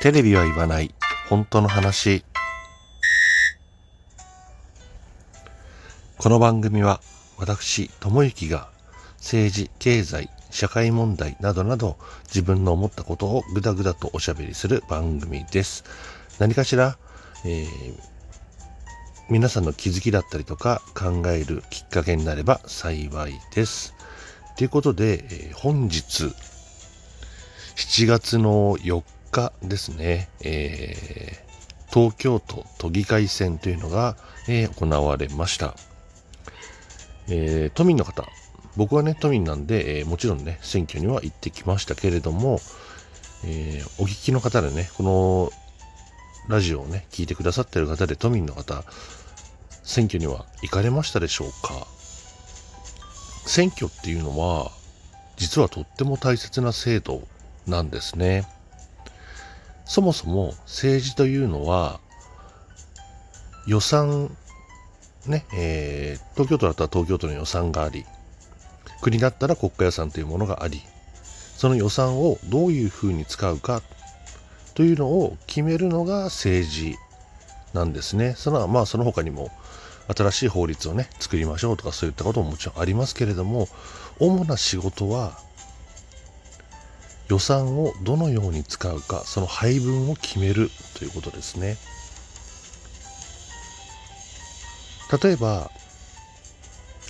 テレビは言わない。本当の話。この番組は私智之が政治経済社会問題などなど自分の思ったことをぐだぐだとおしゃべりする番組です。何かしら、えー、皆さんの気づきだったりとか考えるきっかけになれば幸いです。ということで、えー、本日7月の4日ですね、えー、東京都都議会選というのが、えー、行われました。えー、都民の方、僕はね、都民なんで、え、もちろんね、選挙には行ってきましたけれども、え、お聞きの方でね、このラジオをね、聞いてくださってる方で都民の方、選挙には行かれましたでしょうか選挙っていうのは、実はとっても大切な制度なんですね。そもそも政治というのは予算ね、えー、東京都だったら東京都の予算があり国だったら国家予算というものがありその予算をどういうふうに使うかというのを決めるのが政治なんですね。そのまあその他にも新しい法律をね作りましょうとかそういったことももちろんありますけれども主な仕事は予算をどのように使うかその配分を決めるということですね。例えば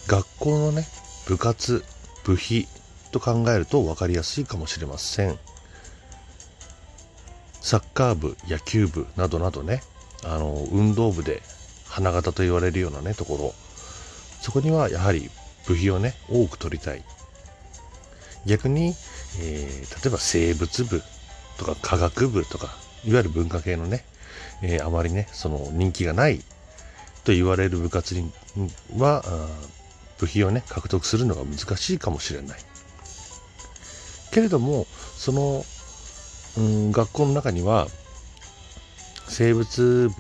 学校のね部活部費と考えると分かりやすいかもしれません。サッカー部野球部などなどねあの運動部で花形と言われるようなねところ。そこにはやはり部費をね多く取りたい。逆にえー、例えば生物部とか科学部とか、いわゆる文化系のね、えー、あまりね、その人気がないと言われる部活には、部費をね、獲得するのが難しいかもしれない。けれども、その、うん、学校の中には、生物、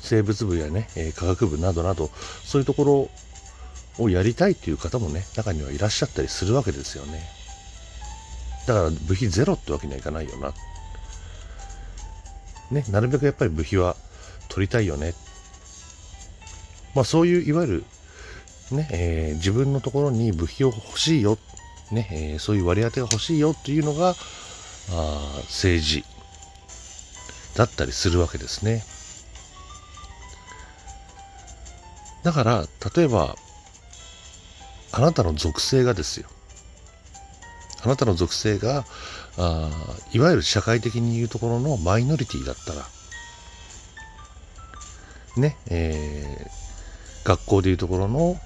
生物部やね、えー、科学部などなど、そういうところをやりたいという方もね、中にはいらっしゃったりするわけですよね。だから部費ゼロってわけにはいかないよな。ね、なるべくやっぱり部費は取りたいよね。まあそういういわゆるね、えー、自分のところに部費を欲しいよ、ね、えー、そういう割り当てが欲しいよっていうのが、あ政治だったりするわけですね。だから、例えば、あなたの属性がですよ。あなたの属性があいわゆる社会的に言うところのマイノリティだったらねえー、学校でいうところの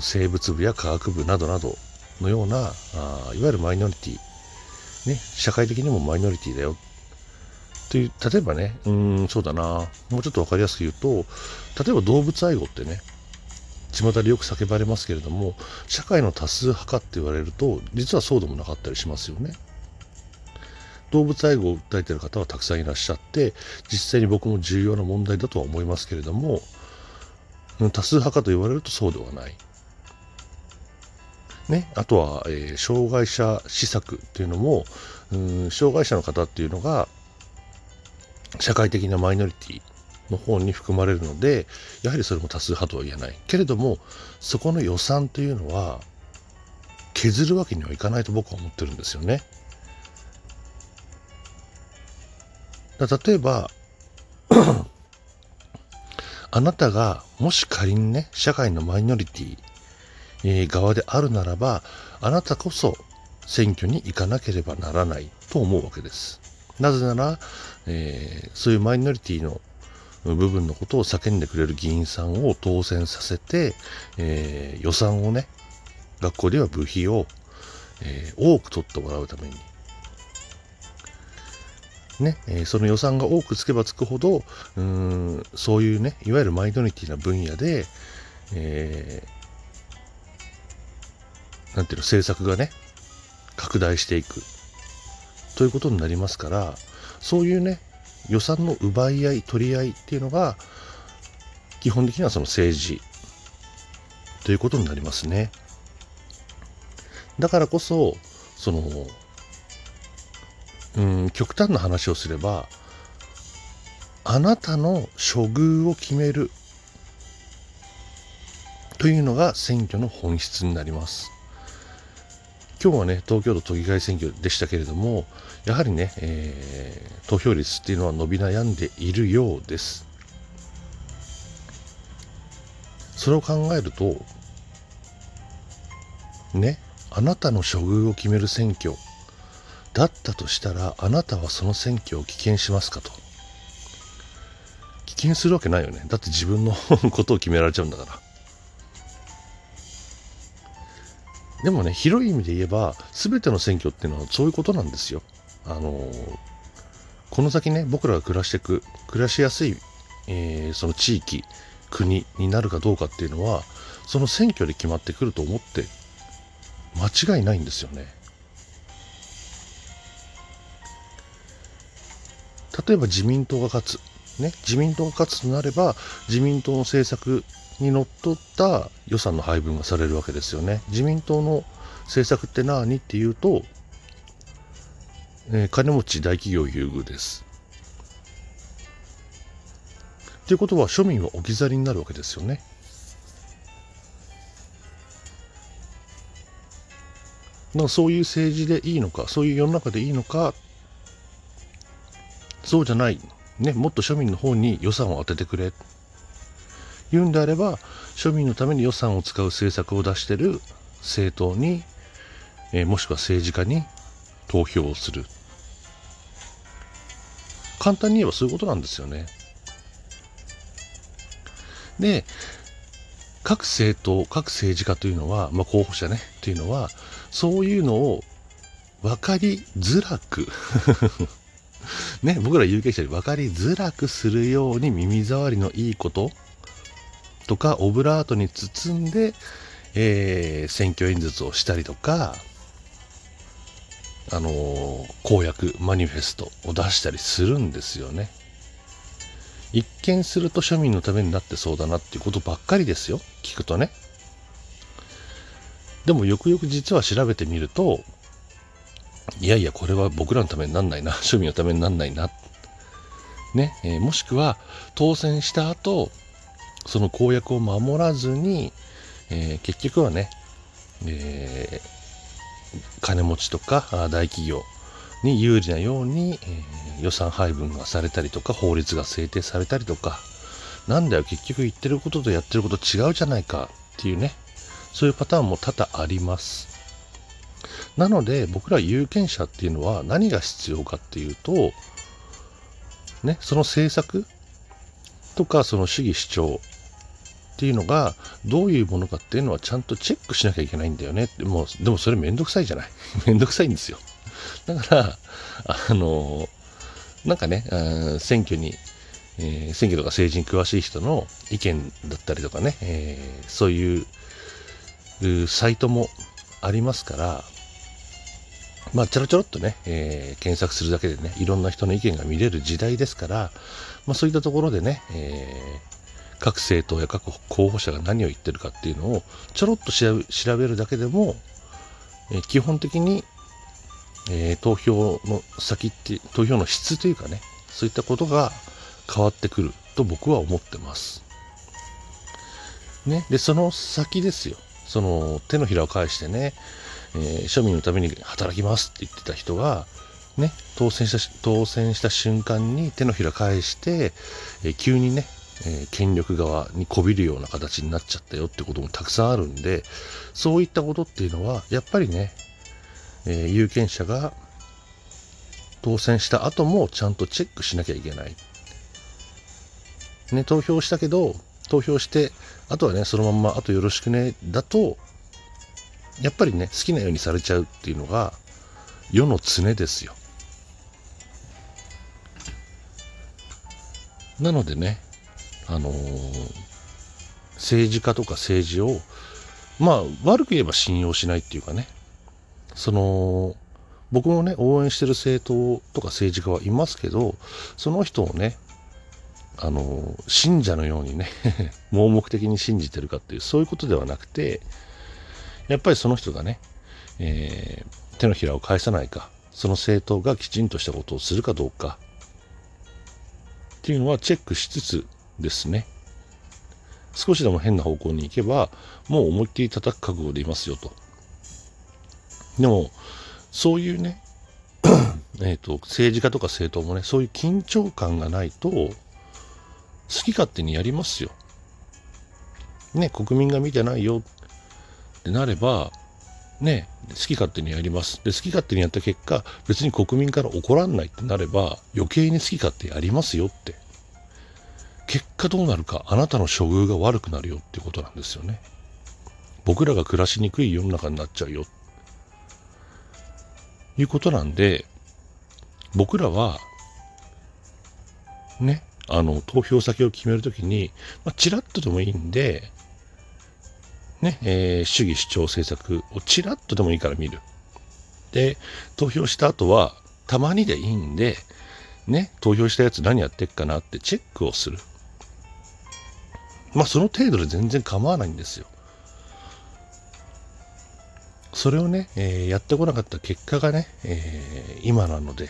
生物部や科学部などなどのようなあいわゆるマイノリティ、ね、社会的にもマイノリティだよ。という例えばねうんそうだな。もうちょっと分かりやすく言うと例えば動物愛護ってね巷でよく叫ばれますけれども社会の多数派かって言われると実はそうでもなかったりしますよね。動物愛護を訴えてる方はたくさんいらっしゃって実際に僕も重要な問題だとは思いますけれども多数派かと言われるとそうではない。ね、あとは、えー、障害者施策っていうのもうん障害者の方っていうのが社会的なマイノリティの方に含まれるのでやはりそれも多数派とは言えないけれどもそこの予算というのは削るわけにはいかないと僕は思ってるんですよね。だ例えば あなたがもし仮にね社会のマイノリティ、えー、側であるならばあなたこそ選挙に行かなければならないと思うわけです。なぜなら、えー、そういうマイノリティの部分のことを叫んでくれる議員さんを当選させて、えー、予算をね、学校では部費を、えー、多く取ってもらうために、ね、えー、その予算が多くつけばつくほど、うん、そういうね、いわゆるマイノリティな分野で、えー、なんていうの、政策がね、拡大していく、ということになりますから、そういうね、予算の奪い合い取り合いっていうのが基本的にはその政治ということになりますね。だからこそそのうん極端な話をすればあなたの処遇を決めるというのが選挙の本質になります。今日はね東京都都議会選挙でしたけれどもやはりね、えー、投票率っていうのは伸び悩んでいるようです。それを考えるとねあなたの処遇を決める選挙だったとしたらあなたはその選挙を棄権しますかと。棄権するわけないよね。だって自分の ことを決められちゃうんだから。でもね広い意味で言えば全ての選挙っていうのはそういうことなんですよ。あのこの先ね僕らが暮らしていく暮らしやすい、えー、その地域国になるかどうかっていうのはその選挙で決まってくると思って間違いないんですよね。例えば自民党が勝つ、ね、自民党が勝つとなれば自民党の政策にのっとった予算の配分がされるわけですよね。自民党の政策って何っていうと、えー、金持ち大企業優遇です。ということは庶民は置き去りになるわけですよね。だからそういう政治でいいのかそういう世の中でいいのかそうじゃない、ね、もっと庶民の方に予算を当ててくれ。言うんであれば庶民のために予算を使う政策を出してる政党に、えー、もしくは政治家に投票をする。簡単に言えばそういうことなんですよね。で各政党各政治家というのは、まあ、候補者ねというのはそういうのを分かりづらく ね、僕ら有権者に分かりづらくするように耳障りのいいこととかオブラートに包んで、えー、選挙演説をしたりとか、あのー、公約マニフェストを出したりするんですよね。一見すると庶民のためになってそうだなっていうことばっかりですよ聞くとね。でもよくよく実は調べてみるといやいや、これは僕らのためになんないな、庶民のためになんないな。ね、えー、もしくは当選した後、その公約を守らずに、えー、結局はね、えー、金持ちとか大企業に有利なように、えー、予算配分がされたりとか法律が制定されたりとかなんだよ結局言ってることとやってること違うじゃないかっていうねそういうパターンも多々あります。なので僕ら有権者っていうのは何が必要かっていうと、ね、その政策とかその主義主張っていうのがどういうものかっていうのはちゃんとチェックしなきゃいけないんだよね。ってもうでもそれめんどくさいじゃない。めんどくさいんですよ。だからあのなんかね選挙に、えー、選挙とか政治に詳しい人の意見だったりとかね、えー、そういうサイトもありますからまあ、ちょろちょろっとね、えー、検索するだけでね、いろんな人の意見が見れる時代ですから、まあ、そういったところでね、えー、各政党や各候補者が何を言ってるかっていうのをちょろっと調べるだけでも、え、基本的に、え、投票の先って投票の質というかねそういったことが変わってくると僕は思ってます。ね、でその先ですよその手のひらを返してねえー、庶民のために働きますって言ってた人が、ね、当選した当選した瞬間に手のひら返して、えー、急にね、えー、権力側にこびるような形になっちゃったよってこともたくさんあるんでそういったことっていうのはやっぱりね、え有権者が当選した後もちゃんとチェックしなきゃいけない。ね、投票したけど投票してあとはねそのまんまあとよろしくねだとやっぱりね好きなようにされちゃうっていうのが世の常ですよなのでねあの、政治家とか政治をまあ悪く言えば信用しないっていうかね。その僕もね応援してる政党とか政治家はいますけどその人をねあの信者のようにね 盲目的に信じてるかっていうそういうことではなくてやっぱりその人がね、えー、手のひらを返さないか、その政党がきちんとしたことをするかどうか、っていうのはチェックしつつですね。少しでも変な方向に行けば、もう思いっきり叩く覚悟でいますよと。でも、そういうね、えっと、政治家とか政党もね、そういう緊張感がないと、好き勝手にやりますよ。ね、国民が見てないよってなれば、ね、好き勝手にやります。で、好き勝手にやった結果、別に国民から怒らんないってなれば、余計に好き勝手やりますよって。結果どうなるか、あなたの処遇が悪くなるよってことなんですよね。僕らが暮らしにくい世の中になっちゃうよ。いうことなんで、僕らは、ね、あの、投票先を決めるときに、まあ、ちらっとでもいいんで、ね、えー、主義主張政策をちらっとでもいいから見る。で、投票した後は、たまにでいいんで、ね、投票したやつ何やってっかなってチェックをする。まあ、その程度で全然構わないんですよ。それをね、えー、やってこなかった結果がね、えー、今なので、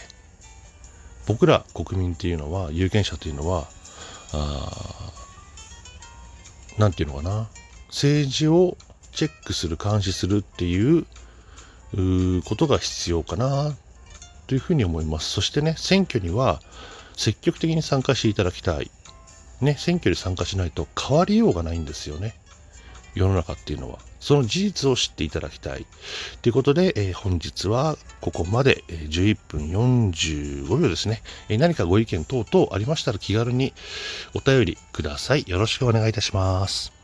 僕ら国民っていうのは、有権者というのは、あなんていうのかな、政治をチェックする、監視するっていうことが必要かなというふうに思います。そしてね、選挙には積極的に参加していただきたい。ね、選挙に参加しないと変わりようがないんですよね。世の中っていうのは。その事実を知っていただきたい。ということで、えー、本日はここまで、えー、11分45秒ですね、えー、何かご意見等々ありましたら気軽にお便りください。よろしくお願いいたします。